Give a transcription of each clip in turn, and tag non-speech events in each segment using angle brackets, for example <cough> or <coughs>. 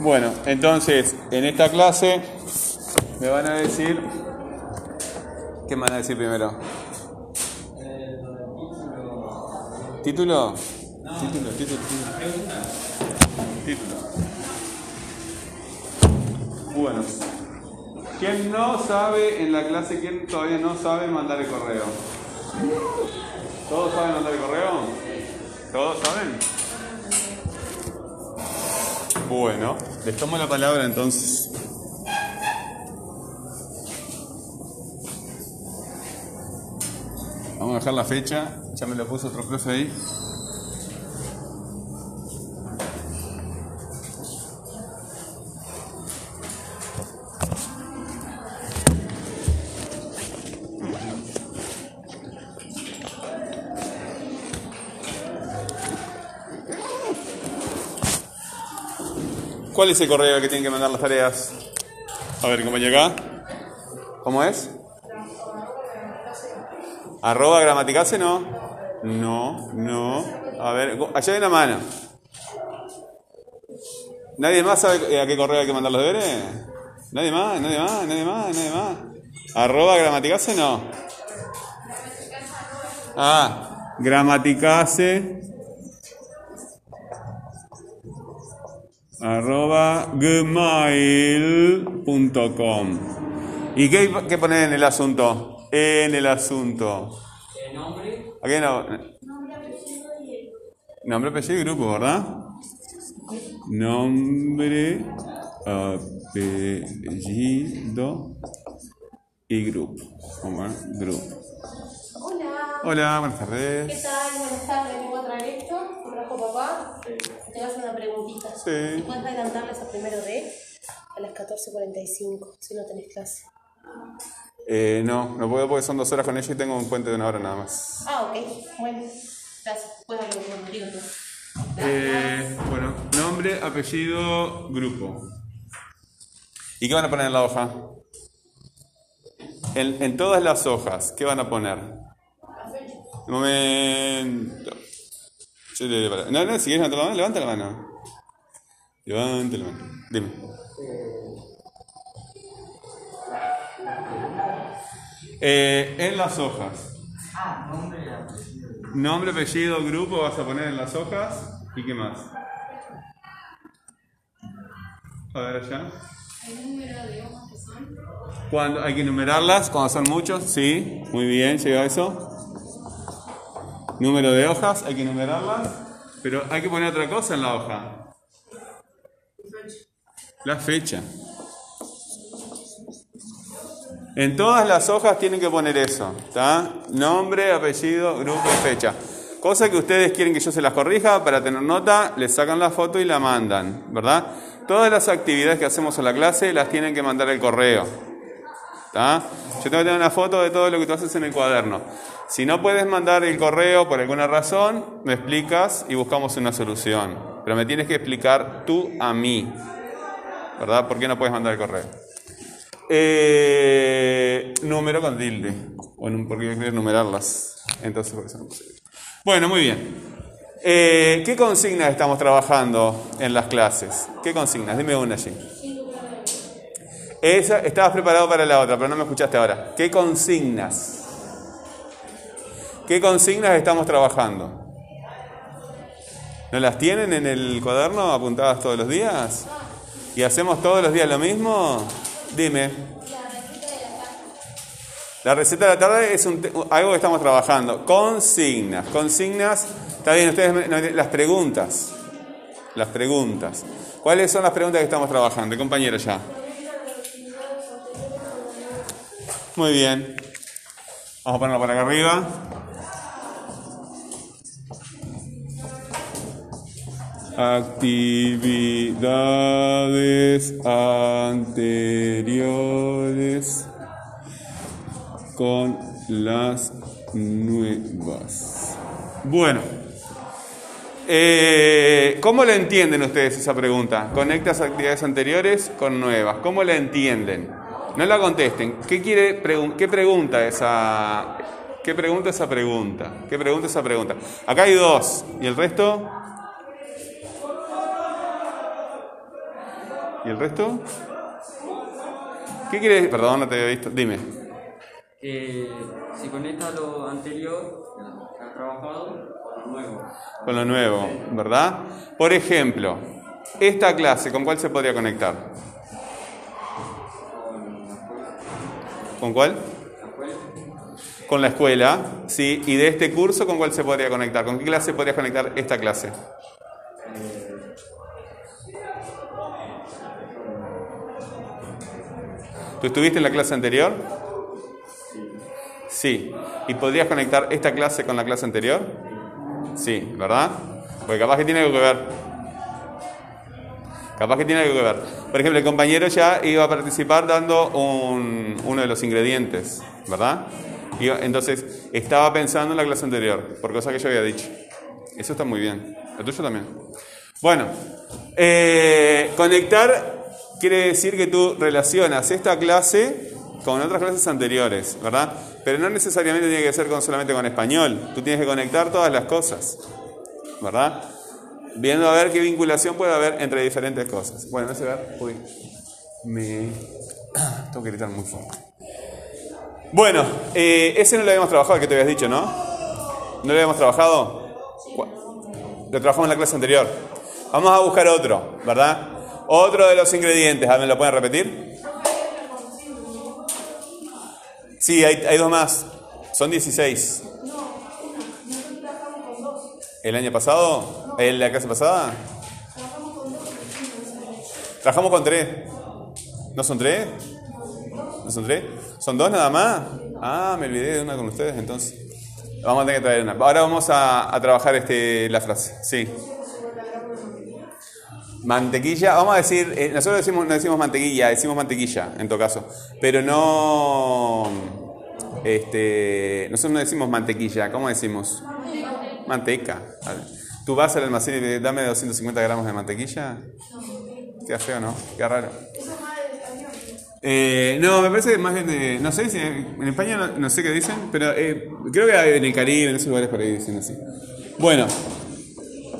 Bueno, entonces, en esta clase me van a decir. ¿Qué me van a decir primero? ¿Título? Título, título, título. Título. Bueno. ¿Quién no sabe en la clase, quién todavía no sabe mandar el correo? ¿Todos saben mandar el correo? ¿Todos saben? Bueno, les tomo la palabra entonces. Vamos a dejar la fecha, ya me lo puso otro profe ahí. ¿Cuál es el correo que tienen que mandar las tareas? A ver, compañero acá. ¿Cómo es? Arroba gramaticase, no. No, no. A ver, allá hay una mano. ¿Nadie más sabe a qué correo hay que mandar los deberes? ¿Nadie más? ¿Nadie más? ¿Nadie más? ¿Nadie más? Arroba gramaticase, no. Ah, gramaticase. Arroba gmail.com. ¿Y qué hay que poner en el asunto? En el asunto. ¿Nombre? ¿A qué no? Nombre, apellido y grupo, ¿verdad? Nombre, apellido y grupo. ¿Cómo es? Grupo. Hola. Hola, buenas tardes. ¿Qué tal? Buenas tardes. Vengo a traer esto. ¿Me trajo papá? Te hago una preguntita. Sí. ¿Puedes adelantarles a primero D? A las 14.45, si no tenés clase. Eh, no, no puedo porque son dos horas con ella y tengo un puente de una hora nada más. Ah, ok. Bueno. Gracias. Puedes hablar contigo tú. Eh, bueno, nombre, apellido, grupo. ¿Y qué van a poner en la hoja? En, en todas las hojas, ¿qué van a poner? Un momento. No, no, si quieres levantar la mano, levanta la mano. Levanta la mano. Dime. Eh, en las hojas. Nombre, apellido, grupo vas a poner en las hojas. ¿Y qué más? A ver allá. Cuando hay que numerarlas, cuando son muchos, sí, muy bien, llega eso. Número de hojas, hay que numerarlas, pero hay que poner otra cosa en la hoja. La fecha. En todas las hojas tienen que poner eso. Nombre, apellido, grupo fecha. Cosa que ustedes quieren que yo se las corrija para tener nota, les sacan la foto y la mandan, ¿verdad? Todas las actividades que hacemos en la clase las tienen que mandar el correo. ¿Está? Yo tengo que tener una foto de todo lo que tú haces en el cuaderno. Si no puedes mandar el correo por alguna razón, me explicas y buscamos una solución. Pero me tienes que explicar tú a mí, ¿verdad? ¿Por qué no puedes mandar el correo? Eh, número con tilde. O en- porque yo numerarlas. Entonces, por eso no. Bueno, muy bien. Eh, ¿Qué consignas estamos trabajando en las clases? ¿Qué consignas? Dime una allí. Esa, estabas preparado para la otra, pero no me escuchaste ahora. ¿Qué consignas? ¿Qué consignas estamos trabajando? ¿No las tienen en el cuaderno apuntadas todos los días? ¿Y hacemos todos los días lo mismo? Dime. La receta de la tarde es un algo que estamos trabajando. Consignas. Consignas. Está bien, ustedes las preguntas. Las preguntas. ¿Cuáles son las preguntas que estamos trabajando? Compañero ya. Muy bien. Vamos a ponerlo por acá arriba. Actividades anteriores con las nuevas. Bueno, eh, ¿cómo le entienden ustedes esa pregunta? Conectas actividades anteriores con nuevas. ¿Cómo la entienden? No la contesten. ¿Qué quiere qué pregunta esa qué pregunta esa pregunta? ¿Qué pregunta esa pregunta? Acá hay dos y el resto ¿Y el resto? ¿Qué quiere decir? Perdón, no te había visto. Dime. que si conecta lo anterior que has trabajado con lo nuevo. Con lo nuevo, ¿verdad? Por ejemplo, esta clase, ¿con cuál se podría conectar? ¿Con cuál? Con la escuela, sí. Y de este curso, ¿con cuál se podría conectar? ¿Con qué clase podrías conectar esta clase? ¿Tú estuviste en la clase anterior? Sí. ¿Y podrías conectar esta clase con la clase anterior? Sí, ¿verdad? Porque capaz que tiene algo que ver. Capaz que tiene algo que ver. Por ejemplo, el compañero ya iba a participar dando un- uno de los ingredientes, ¿verdad? Y entonces estaba pensando en la clase anterior, por cosas que yo había dicho. Eso está muy bien. El tuyo también. Bueno, eh, conectar quiere decir que tú relacionas esta clase con otras clases anteriores, ¿verdad? Pero no necesariamente tiene que ser con, solamente con español. Tú tienes que conectar todas las cosas, ¿verdad? Viendo a ver qué vinculación puede haber entre diferentes cosas. Bueno, ese ver, uy, me <coughs> tengo que gritar muy fuerte. Bueno, eh, ese no lo habíamos trabajado, que te habías dicho, ¿no? ¿No lo habíamos trabajado? Lo trabajamos en la clase anterior. Vamos a buscar otro, ¿verdad? Otro de los ingredientes. ¿me lo pueden repetir? Sí, hay, hay dos más. Son 16. ¿El año pasado? ¿En la clase pasada? Trabajamos con tres. ¿No son tres? ¿No son tres? ¿Son dos nada más? Ah, me olvidé de una con ustedes entonces. Vamos a tener que traer una. Ahora vamos a, trabajar este, la frase. Sí. Mantequilla, vamos a decir, eh, nosotros decimos, no decimos mantequilla, decimos mantequilla en todo caso, pero no, este, nosotros no decimos mantequilla, ¿cómo decimos? Manteca. ¿Tú vas al almacén y te dame 250 gramos de mantequilla? Queda feo, ¿no? Queda raro. Eh, no, me parece más bien de. No sé si en España no, no sé qué dicen, pero eh, creo que en el Caribe, en esos lugares por ahí dicen así. Bueno,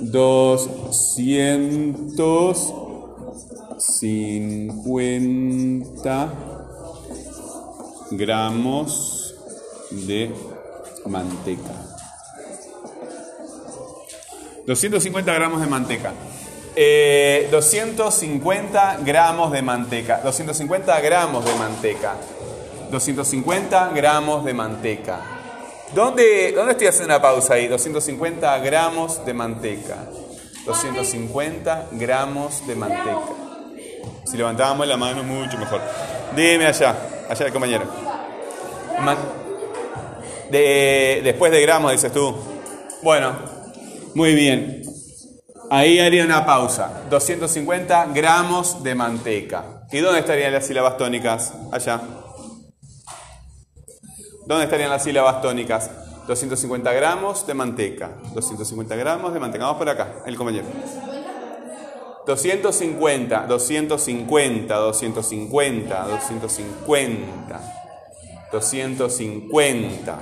250 gramos de manteca. 250 gramos de manteca. Eh, 250 gramos de manteca. 250 gramos de manteca. 250 gramos de manteca. ¿Dónde, ¿Dónde estoy haciendo una pausa ahí? 250 gramos de manteca. 250 gramos de manteca. Si levantábamos la mano, mucho mejor. Dime allá, allá el compañero. Después de gramos, dices tú. Bueno, muy bien. Ahí haría una pausa. 250 gramos de manteca. ¿Y dónde estarían las sílabas tónicas? Allá. ¿Dónde estarían las sílabas tónicas? 250 gramos de manteca. 250 gramos de manteca. Vamos por acá, el compañero. 250, 250, 250, 250, 250,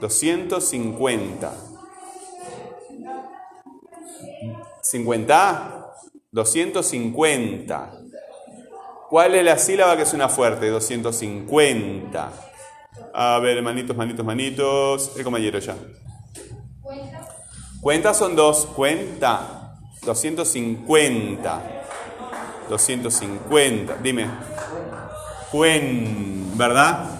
250, 50, 250. ¿Cuál es la sílaba que suena fuerte? 250. A ver, manitos, manitos, manitos. El compañero ya. Cuenta son dos. Cuenta. 250. 250. Dime. Cuen. ¿Verdad?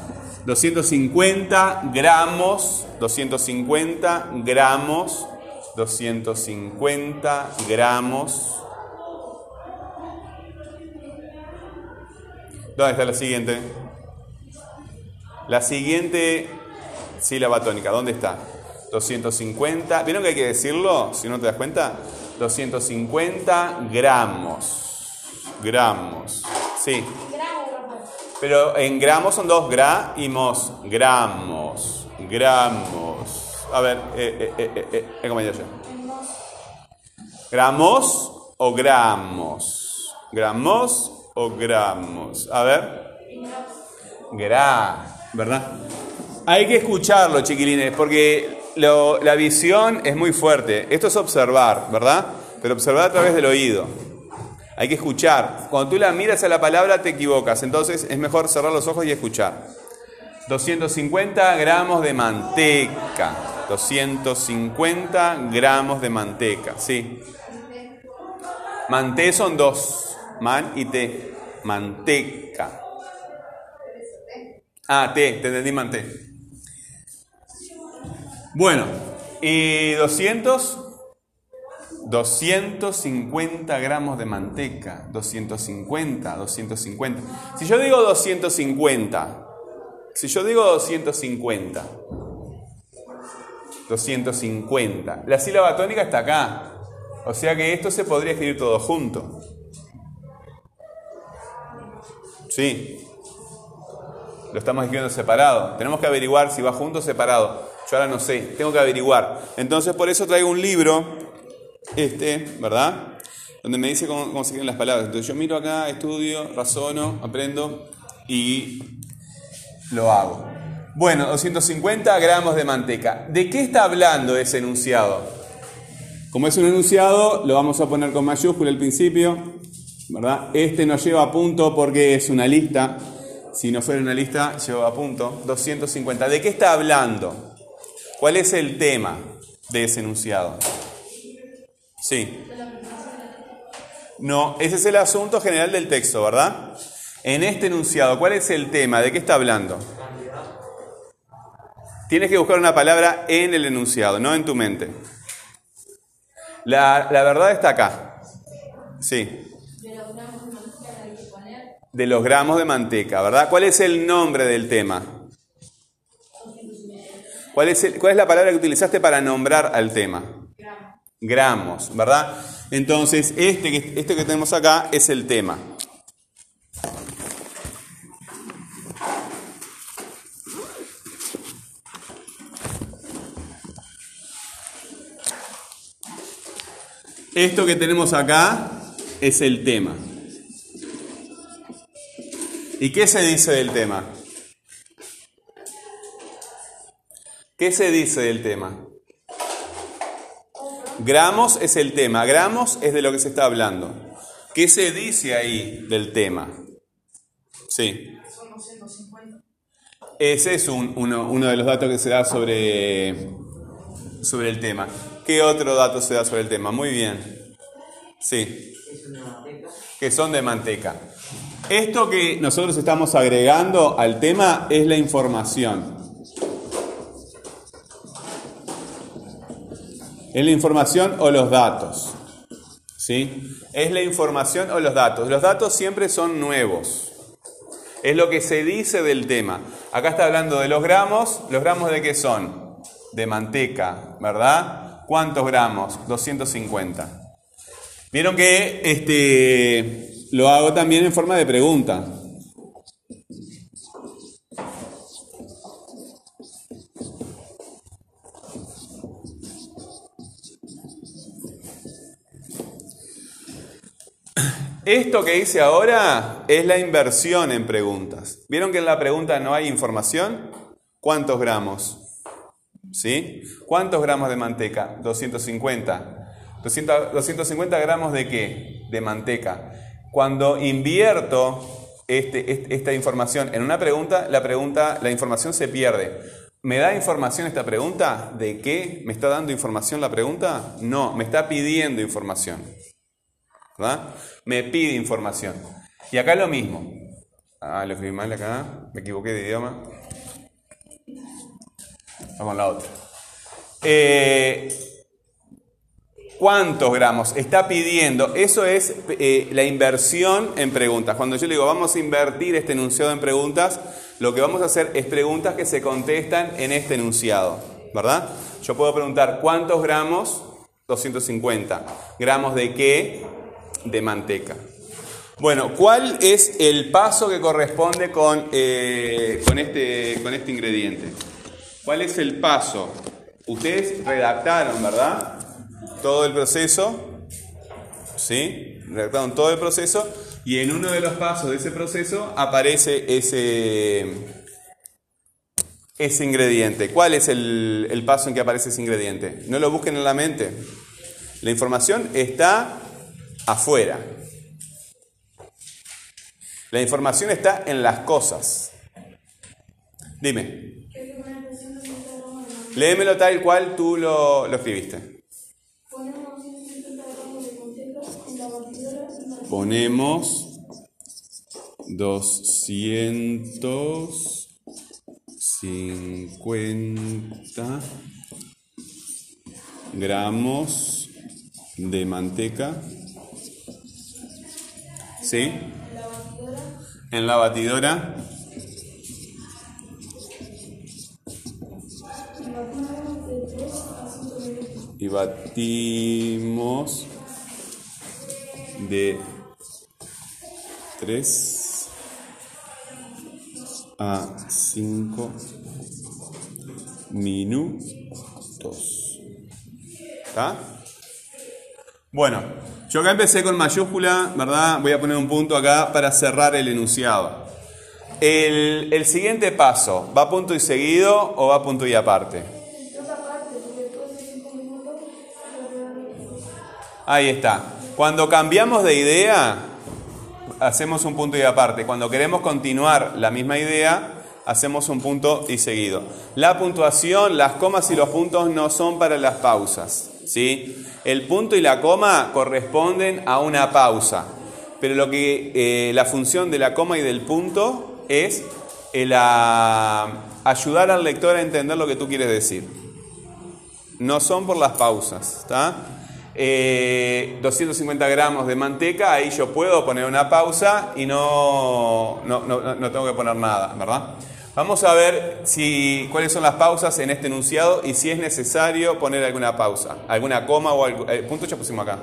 250 gramos. 250 gramos. 250 gramos. ¿Dónde está la siguiente? La siguiente sílaba tónica, ¿dónde está? 250, ¿vieron que hay que decirlo? Si no te das cuenta, 250 gramos. Gramos, sí. Pero en gramos son dos gra y mos. Gramos, gramos. A ver, eh, eh, eh, eh, eh, ¿cómo ya? ¿Gramos o gramos? ¿Gramos o gramos? A ver. Gra, ¿verdad? Hay que escucharlo, chiquilines, porque lo- la visión es muy fuerte. Esto es observar, ¿verdad? pero observar a través del oído. Hay que escuchar. Cuando tú la miras a la palabra te equivocas, entonces es mejor cerrar los ojos y escuchar. 250 gramos de manteca. 250 gramos de manteca, sí. Manté son dos, man y té. Manteca. Ah, té, te entendí manté. Bueno, y 200, 250 gramos de manteca. 250, 250. Si yo digo 250, si yo digo 250, 250, la sílaba tónica está acá. O sea que esto se podría escribir todo junto. Sí. Lo estamos escribiendo separado. Tenemos que averiguar si va junto o separado. Yo ahora no sé, tengo que averiguar. Entonces por eso traigo un libro, este, ¿verdad? Donde me dice cómo, cómo se escriben las palabras. Entonces yo miro acá, estudio, razono, aprendo y lo hago. Bueno, 250 gramos de manteca. ¿De qué está hablando ese enunciado? Como es un enunciado, lo vamos a poner con mayúscula al principio, ¿verdad? Este no lleva a punto porque es una lista. Si no fuera una lista, lleva a punto. 250. ¿De qué está hablando? ¿Cuál es el tema de ese enunciado? Sí. No, ese es el asunto general del texto, ¿verdad? En este enunciado, ¿cuál es el tema? ¿De qué está hablando? Tienes que buscar una palabra en el enunciado, no en tu mente. La, la verdad está acá. Sí. De los gramos de manteca, ¿verdad? ¿Cuál es el nombre del tema? ¿Cuál es, cuál es la palabra que utilizaste para nombrar al tema? Gramos, ¿verdad? Entonces, este que, este que tenemos acá es el tema. Esto que tenemos acá es el tema. ¿Y qué se dice del tema? ¿Qué se dice del tema? Gramos es el tema, gramos es de lo que se está hablando. ¿Qué se dice ahí del tema? Sí. Ese es un- uno, uno de los datos que se da sobre, sobre el tema. ¿Qué otro dato se da sobre el tema? Muy bien. Sí. Que son de manteca. Esto que nosotros estamos agregando al tema es la información. Es la información o los datos. ¿Sí? Es la información o los datos. Los datos siempre son nuevos. Es lo que se dice del tema. Acá está hablando de los gramos. ¿Los gramos de qué son? De manteca, ¿verdad? ¿Cuántos gramos? 250. Vieron que este, lo hago también en forma de pregunta. Esto que hice ahora es la inversión en preguntas. ¿Vieron que en la pregunta no hay información? ¿Cuántos gramos? ¿Sí? ¿Cuántos gramos de manteca? 250. 200 250 gramos de qué? De manteca. Cuando invierto este- este- esta información en una pregunta, la pregunta, la información se pierde. ¿Me da información esta pregunta? ¿De qué? ¿Me está dando información la pregunta? No, me está pidiendo información. ¿Verdad? Me pide información. Y acá lo mismo. Ah, lo escribí mal acá, me equivoqué de idioma. Vamos a la otra. Eh, ¿Cuántos gramos? Está pidiendo. Eso es eh, la inversión en preguntas. Cuando yo le digo vamos a invertir este enunciado en preguntas, lo que vamos a hacer es preguntas que se contestan en este enunciado. ¿Verdad? Yo puedo preguntar ¿cuántos gramos? 250. ¿Gramos de qué? De manteca. Bueno, ¿cuál es el paso que corresponde con, eh, con, este, con este ingrediente? ¿Cuál es el paso? Ustedes redactaron, ¿verdad? Todo el proceso. ¿Sí? Redactaron todo el proceso. Y en uno de los pasos de ese proceso aparece ese, ese ingrediente. ¿Cuál es el, el paso en que aparece ese ingrediente? No lo busquen en la mente. La información está afuera. La información está en las cosas. Dime. Léemelo tal cual tú lo, lo escribiste. Ponemos 250 gramos de manteca. ¿Sí? En la batidora. Y batimos de 3 a 5 minutos. ¿Está? Bueno, yo acá empecé con mayúscula, ¿verdad? Voy a poner un punto acá para cerrar el enunciado. El, el siguiente paso, ¿va punto y seguido o va punto y aparte? Ahí está. Cuando cambiamos de idea, hacemos un punto y aparte. Cuando queremos continuar la misma idea, hacemos un punto y seguido. La puntuación, las comas y los puntos no son para las pausas. ¿sí? El punto y la coma corresponden a una pausa. Pero lo que, eh, la función de la coma y del punto es el, ayudar al lector a entender lo que tú quieres decir. No son por las pausas. ¿está? 250 eh, gramos de manteca, ahí yo puedo poner una pausa y no, no, no, tengo que poner nada, ¿verdad? Vamos a ver si, cuáles son las pausas en este enunciado y si es necesario poner alguna pausa, alguna coma o algún eh, punto ya pusimos acá.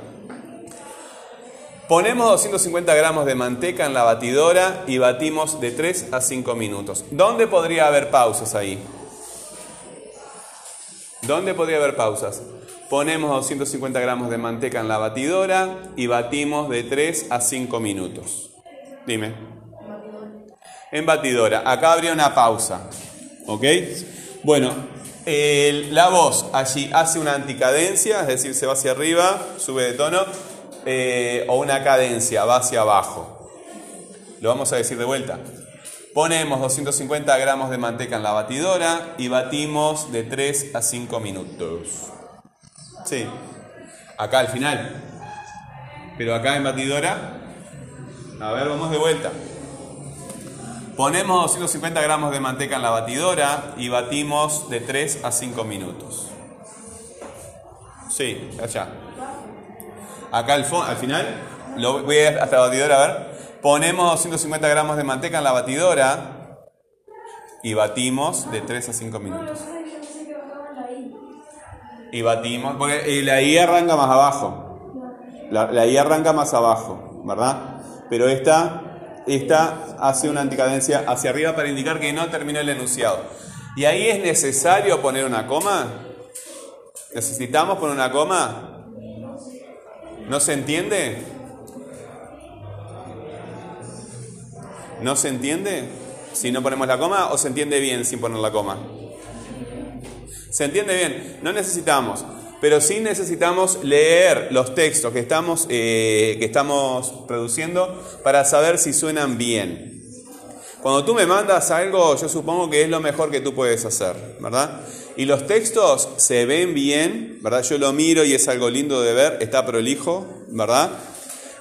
Ponemos 250 gramos de manteca en la batidora y batimos de 3 a 5 minutos. ¿Dónde podría haber pausas ahí? ¿Dónde podría haber pausas? Ponemos 250 gramos de manteca en la batidora y batimos de 3 a 5 minutos. Dime. En batidora. Acá habría una pausa. ¿Ok? Bueno, la voz allí hace una anticadencia, es decir, se va hacia arriba, sube de tono, eh, o una cadencia, va hacia abajo. Lo vamos a decir de vuelta. Ponemos 250 gramos de manteca en la batidora y batimos de 3 a 5 minutos. Sí. Acá al final. Pero acá en batidora. A ver, vamos de vuelta. Ponemos 250 gramos de manteca en la batidora y batimos de 3 a 5 minutos. Sí, allá. Acá al, al final, voy a hasta la batidora a ver. Ponemos 250 gramos de manteca en la batidora y batimos de 3 a 5 minutos y batimos, porque la I arranca más abajo, la, I arranca más abajo, ¿verdad? Pero esta, esta hace una anticadencia hacia arriba para indicar que no termina el enunciado. Y ahí es necesario poner una coma. ¿Necesitamos poner una coma? ¿No se entiende? ¿No se entiende si no ponemos la coma o se entiende bien sin poner la coma? ¿Se entiende bien? No necesitamos, pero sí necesitamos leer los textos que estamos, eh, que estamos produciendo para saber si suenan bien. Cuando tú me mandas algo, yo supongo que es lo mejor que tú puedes hacer, ¿verdad? Y los textos se ven bien, ¿verdad? Yo lo miro y es algo lindo de ver, está prolijo, ¿verdad?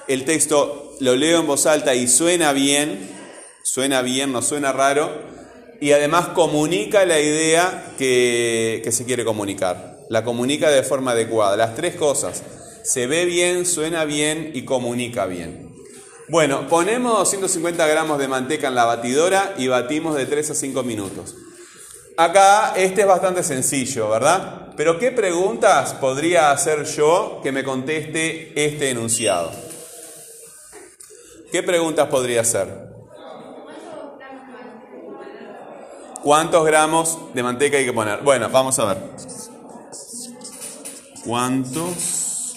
El texto lo leo en voz alta y suena bien, suena bien, no suena raro y además comunica la idea que, se quiere comunicar. La comunica de forma adecuada. Las tres cosas. Se ve bien, suena bien y comunica bien. Bueno, ponemos 250 gramos de manteca en la batidora y batimos de 3 a 5 minutos. Acá este es bastante sencillo, ¿verdad? Pero ¿qué preguntas podría hacer yo que me conteste este enunciado? ¿Qué preguntas podría hacer? ¿Cuántos gramos de manteca hay que poner? Bueno, vamos a ver. ¿Cuántos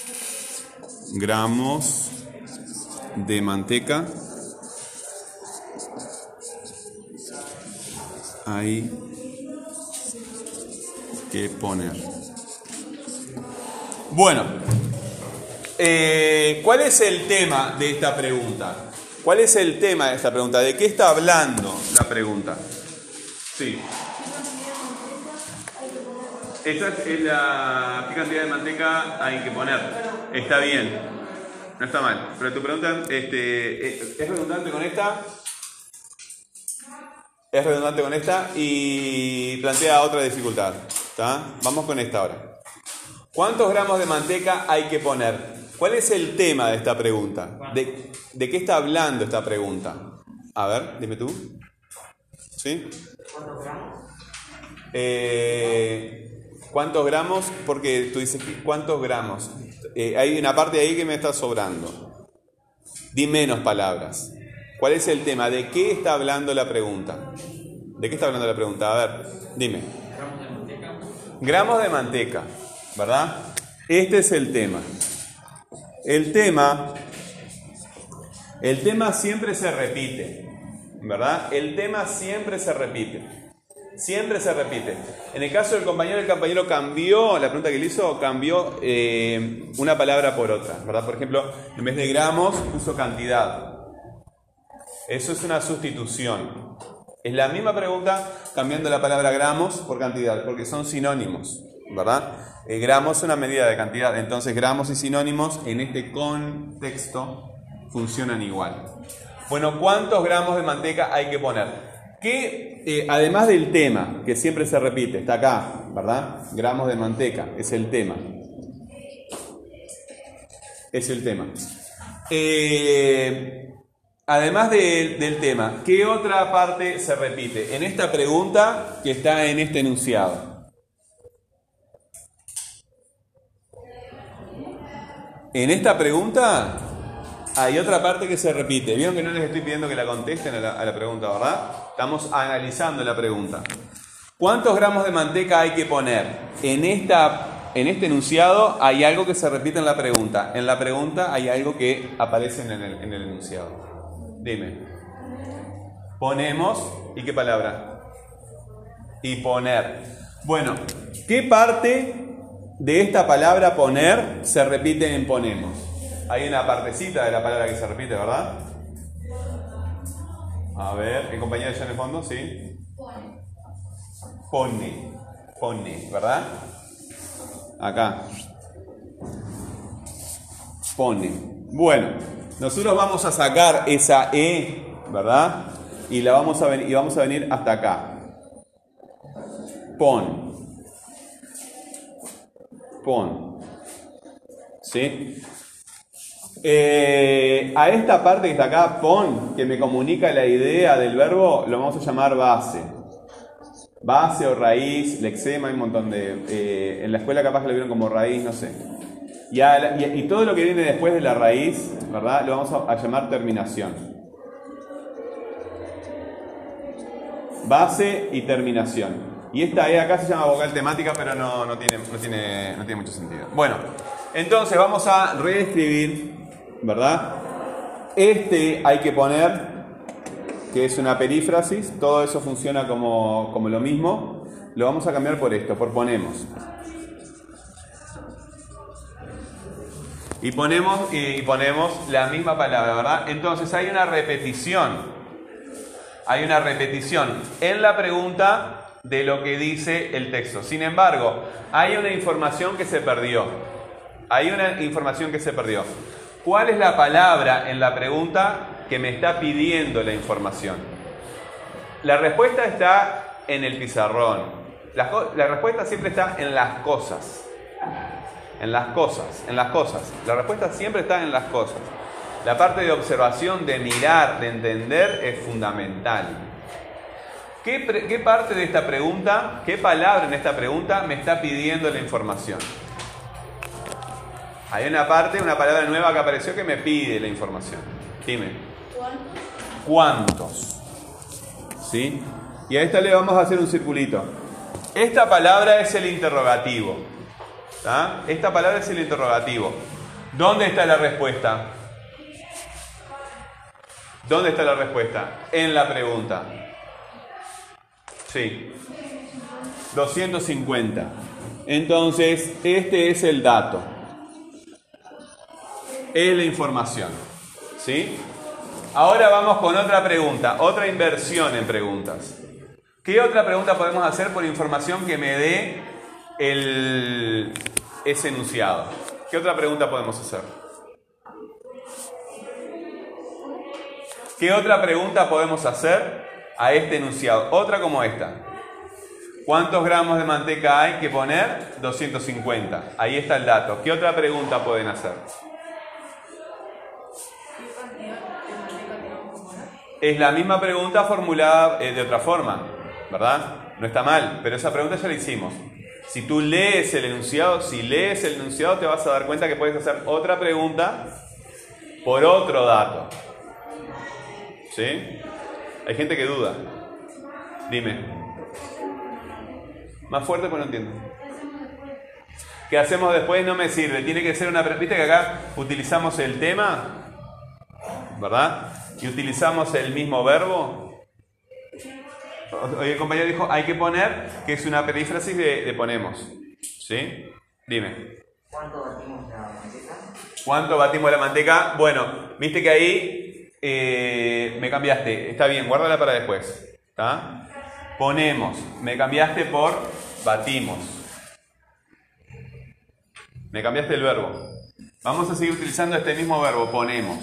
gramos de manteca hay que poner? Bueno, eh, ¿cuál es el tema de esta pregunta? ¿Cuál es el tema de esta pregunta? ¿De qué está hablando la pregunta? Sí. Esta es la qué cantidad de manteca hay que poner. Está bien. No está mal. Pero tu pregunta este, ¿es redundante con esta? Es redundante con esta y plantea otra dificultad. Vamos con esta ahora. ¿Cuántos gramos de manteca hay que poner? ¿Cuál es el tema de esta pregunta? ¿De, de qué está hablando esta pregunta? A ver, dime tú. ¿Sí? ¿Cuántos gramos? Eh, ¿Cuántos gramos? Porque tú dices, ¿cuántos gramos? Eh, hay una parte ahí que me está sobrando. Di menos palabras. ¿Cuál es el tema? ¿De qué está hablando la pregunta? ¿De qué está hablando la pregunta? A ver, dime. Gramos de manteca. Gramos de manteca, ¿verdad? Este es el tema. El tema, el tema siempre se repite, ¿verdad? El tema siempre se repite. Siempre se repite. En el caso del compañero, el compañero cambió, la pregunta que le hizo, cambió eh, una palabra por otra, ¿verdad? Por ejemplo, en vez de gramos, puso cantidad. Eso es una sustitución. Es la misma pregunta cambiando la palabra gramos por cantidad, porque son sinónimos, ¿verdad? Eh, gramos es una medida de cantidad, entonces gramos y sinónimos en este contexto funcionan igual. Bueno, ¿cuántos gramos de manteca hay que poner? Que eh, además del tema, que siempre se repite, está acá, ¿verdad? Gramos de manteca, es el tema. Es el tema. Eh, además del tema, ¿qué otra parte se repite? En esta pregunta que está en este enunciado. En esta pregunta hay otra parte que se repite. Vieron que no les estoy pidiendo que la contesten a la, pregunta, ¿verdad? Estamos analizando la pregunta. ¿Cuántos gramos de manteca hay que poner? En, esta, en este enunciado hay algo que se repite en la pregunta. En la pregunta hay algo que aparece en el, en el enunciado. Dime. Ponemos. ¿Y qué palabra? Y poner. Bueno, ¿qué parte de esta palabra poner se repite en ponemos? Hay una partecita de la palabra que se repite, ¿verdad? A ver, ¿en compañía de en el fondo? Sí. Pone. Pone, ¿verdad? Acá. Pone. Bueno, nosotros vamos a sacar esa E, ¿verdad? Y, la vamos a y vamos a venir hasta acá. Pon. Pon. ¿Sí? Eh, a esta parte que está acá, pon, que me comunica la idea del verbo, lo vamos a llamar base. Base o raíz, lexema, hay un montón de... Eh, en la escuela capaz que lo vieron como raíz, no sé. Y, todo lo que viene después de la raíz, ¿verdad? Lo vamos a, llamar terminación. Base y terminación. Y esta E acá se llama vocal temática, pero no, no, tiene, no, tiene, no tiene mucho sentido. Bueno, entonces vamos a reescribir ¿verdad? Este hay que poner, que es una perífrasis, todo eso funciona como, como lo mismo. Lo vamos a cambiar por esto, por ponemos. Y ponemos, y ponemos la misma palabra, ¿verdad? Entonces hay una repetición. Hay una repetición en la pregunta de lo que dice el texto. Sin embargo, hay una información que se perdió. Hay una información que se perdió. ¿Cuál es la palabra en la pregunta que me está pidiendo la información? La respuesta está en el pizarrón. La, respuesta siempre está en las cosas. En las cosas, en las cosas. La respuesta siempre está en las cosas. La parte de observación, de mirar, de entender es fundamental. ¿Qué, ¿Qué, parte de esta pregunta, qué palabra en esta pregunta me está pidiendo la información? Hay una parte, una palabra nueva que apareció que me pide la información. Dime. ¿Cuántos? ¿Sí? Y a esta le vamos a hacer un circulito. Esta palabra es el interrogativo. Esta palabra es el interrogativo. ¿Dónde está la respuesta? ¿Dónde está la respuesta? En la pregunta. Sí. 250. Entonces, este es el dato. Es la información. ¿Sí? Ahora vamos con otra pregunta, otra inversión en preguntas. ¿Qué otra pregunta podemos hacer por información que me dé el, ese enunciado? ¿Qué otra pregunta podemos hacer? ¿Qué otra pregunta podemos hacer a este enunciado? Otra como esta. ¿Cuántos gramos de manteca hay que poner? 250. Ahí está el dato. ¿Qué otra pregunta pueden hacer? Es la misma pregunta formulada eh, de otra forma, ¿verdad? No está mal, pero esa pregunta ya la hicimos. Si tú lees el enunciado, si lees el enunciado te vas a dar cuenta que puedes hacer otra pregunta por otro dato. ¿Sí? Hay gente que duda. Dime. Más fuerte pues no entiendo. ¿Qué hacemos después? No me sirve. Tiene que ser una... ¿Viste que acá utilizamos el tema? ¿Verdad? Y utilizamos el mismo verbo. El compañero dijo, hay que poner, que es una perífrasis de, de ponemos. ¿Sí? Dime. ¿Cuánto batimos la manteca? ¿Cuánto batimos la manteca? Bueno, viste que ahí eh, me cambiaste. Está bien, guárdala para después. ¿Está? Ponemos. Me cambiaste por batimos. Me cambiaste el verbo. Vamos a seguir utilizando este mismo verbo, ponemos.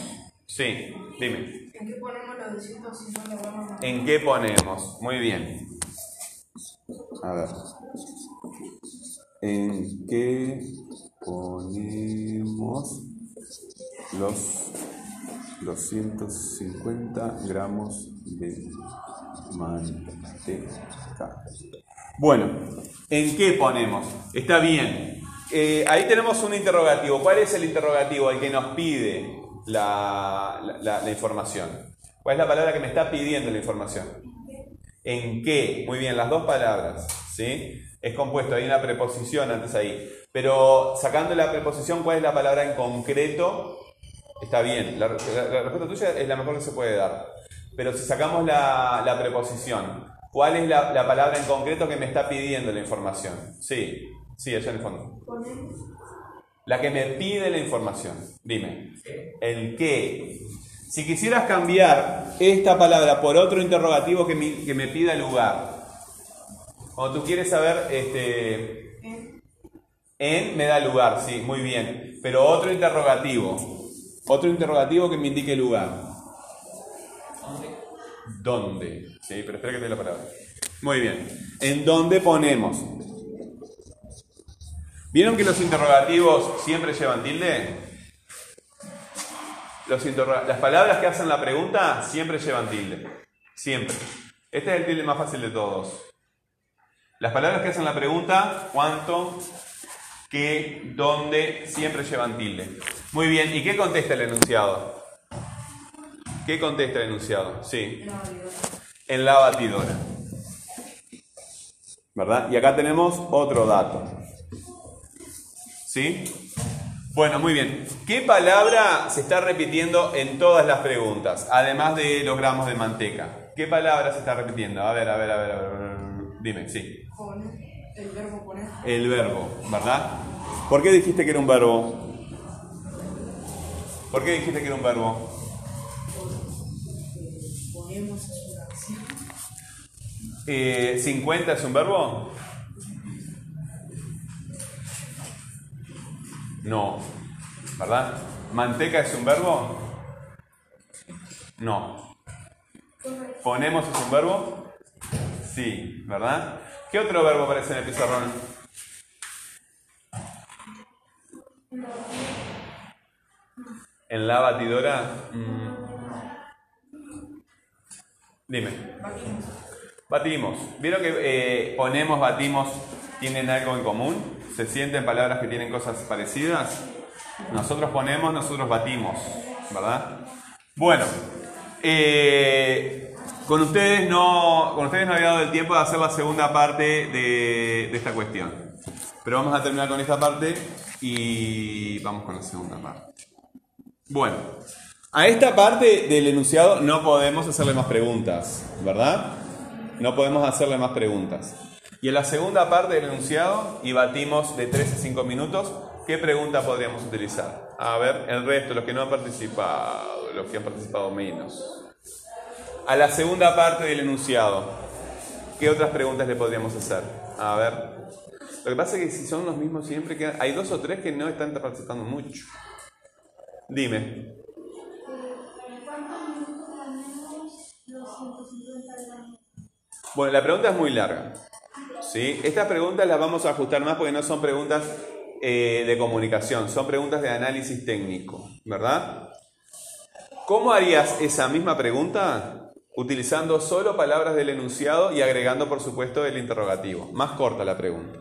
Sí, dime. ¿En qué ponemos los 250 gramos de ¿En qué ponemos? Muy bien. A ver. ¿En qué ponemos los 250 gramos de manteca? Bueno, ¿en qué ponemos? Está bien. Eh, ahí tenemos un interrogativo. ¿Cuál es el interrogativo? El que nos pide la, la- información. ¿Cuál es la palabra que me está pidiendo la información? ¿En qué? Muy bien, las dos palabras, ¿sí? Es compuesto, hay una preposición antes ahí. Pero sacando la preposición, ¿cuál es la palabra en concreto? Está bien, la, la- respuesta tuya es la mejor que se puede dar. Pero si sacamos la, preposición, ¿cuál es la, la palabra en concreto que me está pidiendo la información? Sí, sí, allá en el fondo. La que me pide la información. Dime. El qué. Si quisieras cambiar esta palabra por otro interrogativo que me, que me pida lugar. Cuando tú quieres saber, este, en me da lugar, sí, muy bien. Pero otro interrogativo. Otro interrogativo que me indique lugar. ¿Dónde? Sí, pero espera que te dé la palabra. Muy bien. ¿En dónde ponemos? ¿Vieron que los interrogativos siempre llevan tilde? Las palabras que hacen la pregunta siempre llevan tilde. Siempre. Este es el tilde más fácil de todos. Las palabras que hacen la pregunta, cuánto, qué, dónde, siempre llevan tilde. Muy bien, ¿y qué contesta el enunciado? ¿Qué contesta el enunciado? Sí. En la batidora. ¿Verdad? Y acá tenemos otro dato. ¿Sí? Bueno, muy bien. ¿Qué palabra se está repitiendo en todas las preguntas? Además de los gramos de manteca. ¿Qué palabra se está repitiendo? A ver, a ver, a ver, a ver. Dime, sí. El verbo poner. El verbo, ¿verdad? ¿Por qué dijiste que era un verbo? ¿Por qué dijiste que era un verbo? Eh, ¿50 es un verbo? No, ¿verdad? ¿Manteca es un verbo? No. ¿Ponemos es un verbo? Sí, ¿verdad? ¿Qué otro verbo aparece en el pizarrón? ¿En la batidora? Mm. Dime. Batimos. ¿Vieron que eh, ponemos, batimos, tienen algo en común? ¿Se sienten palabras que tienen cosas parecidas? Nosotros ponemos, nosotros batimos, ¿verdad? Bueno, eh, con ustedes no, con ustedes no había dado el tiempo de hacer la segunda parte de, de esta cuestión. Pero vamos a terminar con esta parte y vamos con la segunda parte. Bueno, a esta parte del enunciado no podemos hacerle más preguntas, ¿verdad? No podemos hacerle más preguntas. Y en la segunda parte del enunciado, y batimos de 3 a 5 minutos, ¿qué pregunta podríamos utilizar? A ver, el resto, los que no han participado, los que han participado menos. A la segunda parte del enunciado, ¿qué otras preguntas le podríamos hacer? A ver. Lo que pasa es que si son los mismos siempre, quedan- hay dos o tres que no están participando mucho. Dime. Bueno, la pregunta es muy larga. ¿Sí? Estas preguntas las vamos a ajustar más porque no son preguntas eh, de comunicación, son preguntas de análisis técnico, ¿verdad? ¿Cómo harías esa misma pregunta utilizando solo palabras del enunciado y agregando, por supuesto, el interrogativo? Más corta la pregunta.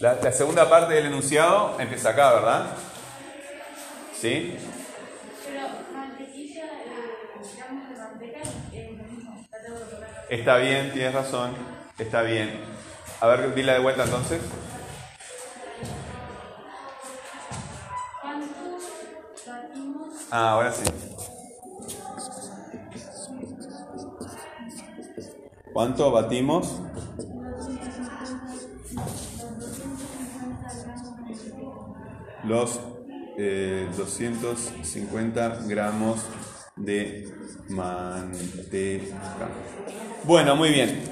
La, la segunda parte del enunciado empieza acá, ¿verdad? ¿Sí? Pero mantequilla, eh, gramos de manteca, es lo mismo. la tengo que poner. Está bien, tienes razón. Está bien. A ver, dila de vuelta entonces. Ah, ahora sí. ¿Cuánto batimos? Los eh, 250 gramos de manteca. Bueno, muy bien.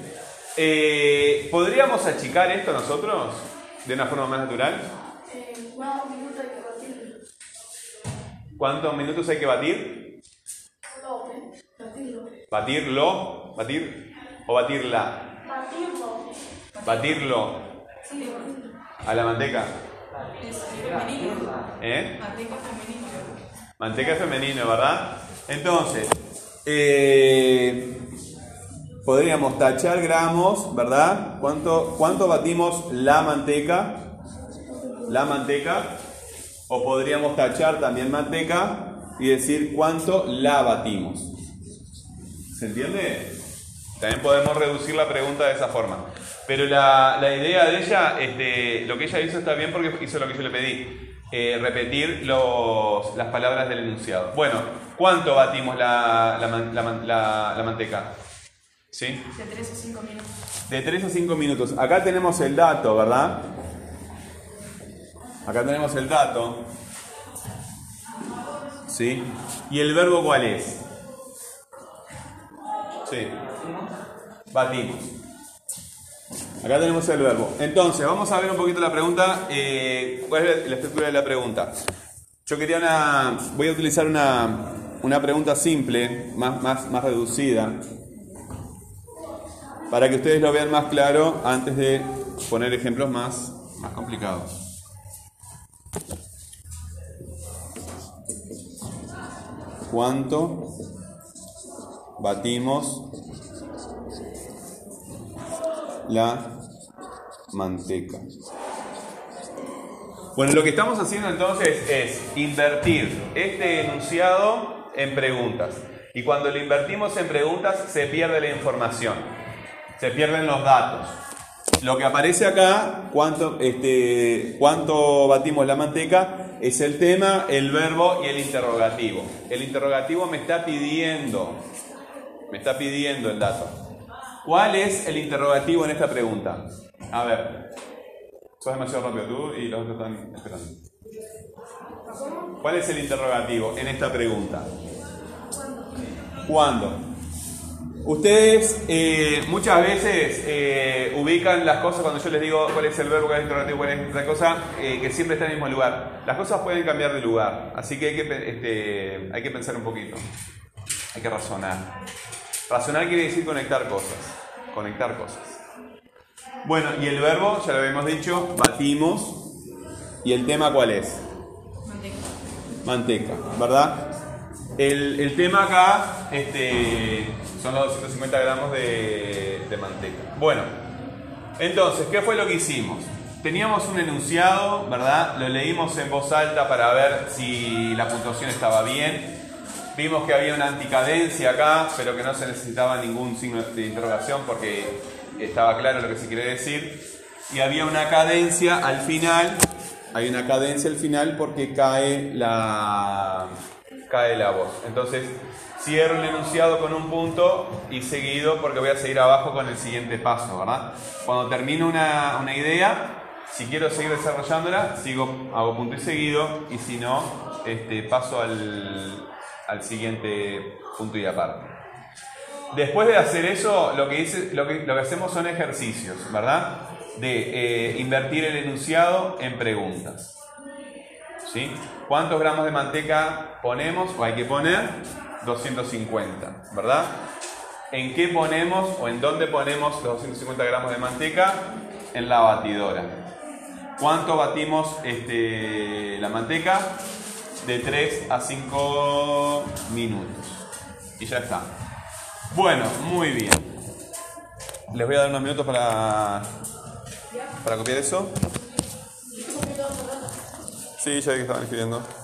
Eh, ¿Podríamos achicar esto nosotros de una forma más natural? ¿Cuántos minutos hay que batirlo? ¿Cuántos minutos hay que batir? Batirlo. Batirlo, batir o batirla. Batirlo. Batirlo Sí, a la manteca. Es femenino. ¿Eh? Manteca femenino. Manteca femenino, ¿verdad? Entonces, eh, podríamos tachar gramos, ¿verdad? ¿Cuánto, ¿Cuánto batimos la manteca? La manteca. O podríamos tachar también manteca y decir cuánto la batimos. ¿Se entiende? También podemos reducir la pregunta de esa forma. Pero la, la idea de ella, este, lo que ella hizo está bien porque hizo lo que yo le pedí. Eh, repetir los- las palabras del enunciado. Bueno, ¿cuánto batimos la, la man- la man- la- la manteca? ¿Sí? De 3 a 5 minutos. De 3 a 5 minutos. Acá tenemos el dato, ¿verdad? Acá tenemos el dato. ¿Sí? ¿Y el verbo cuál es? Sí. Batimos. Acá tenemos el verbo. Entonces, vamos a ver un poquito la pregunta. eh, ¿Cuál es la estructura de la pregunta? Yo quería una. Voy a utilizar una, una pregunta simple, más, más, más reducida, para que ustedes lo vean más claro antes de poner ejemplos más, más complicados. ¿Cuánto batimos la manteca? Bueno, lo que estamos haciendo entonces es invertir este enunciado en preguntas. Y cuando lo invertimos en preguntas se pierde la información, se pierden los datos. Lo que aparece acá, cuánto, este, cuánto batimos la manteca, es el tema, el verbo y el interrogativo. El interrogativo me está pidiendo, me está pidiendo el dato. ¿Cuál es el interrogativo en esta pregunta? A ver, sos demasiado rápido tú y los otros están esperando. ¿Cuál es el interrogativo en esta pregunta? ¿Cuándo? Ustedes eh, muchas veces eh, ubican las cosas cuando yo les digo cuál es el verbo, cuál es el interrogativo, cuál es otra cosa, eh, que siempre está en el mismo lugar. Las cosas pueden cambiar de lugar, así que hay que, este, hay que pensar un poquito, hay que razonar. Razonar quiere decir conectar cosas, conectar cosas. Bueno, y el verbo, ya lo habíamos dicho, batimos. ¿Y el tema cuál es? Manteca, ¿verdad? El, el tema acá este, son los 250 gramos de, de manteca. Bueno, entonces, ¿qué fue lo que hicimos? Teníamos un enunciado, ¿verdad? Lo leímos en voz alta para ver si la puntuación estaba bien. Vimos que había una anticadencia acá, pero que no se necesitaba ningún signo de interrogación porque estaba claro lo que se quiere decir. Y había una cadencia al final, hay una cadencia al final porque cae la, cae la voz. Entonces, cierro el enunciado con un punto y seguido porque voy a seguir abajo con el siguiente paso, ¿verdad? Cuando termino una, una idea, Si quiero seguir desarrollándola, sigo, hago punto y seguido, y si no, este, paso al, al siguiente punto y aparte. Después de hacer eso, lo que, dice, lo que, lo que hacemos son ejercicios, ¿verdad? De eh, invertir el enunciado en preguntas. ¿Sí? ¿Cuántos gramos de manteca ponemos o hay que poner? 250, ¿verdad? ¿En qué ponemos o en dónde ponemos los 250 gramos de manteca? En la batidora. ¿Cuánto batimos este, la manteca? De 3 a 5 minutos. Y ya está. Bueno, muy bien. Les voy a dar unos minutos para, para copiar eso. Sí, ya vi que estaban escribiendo.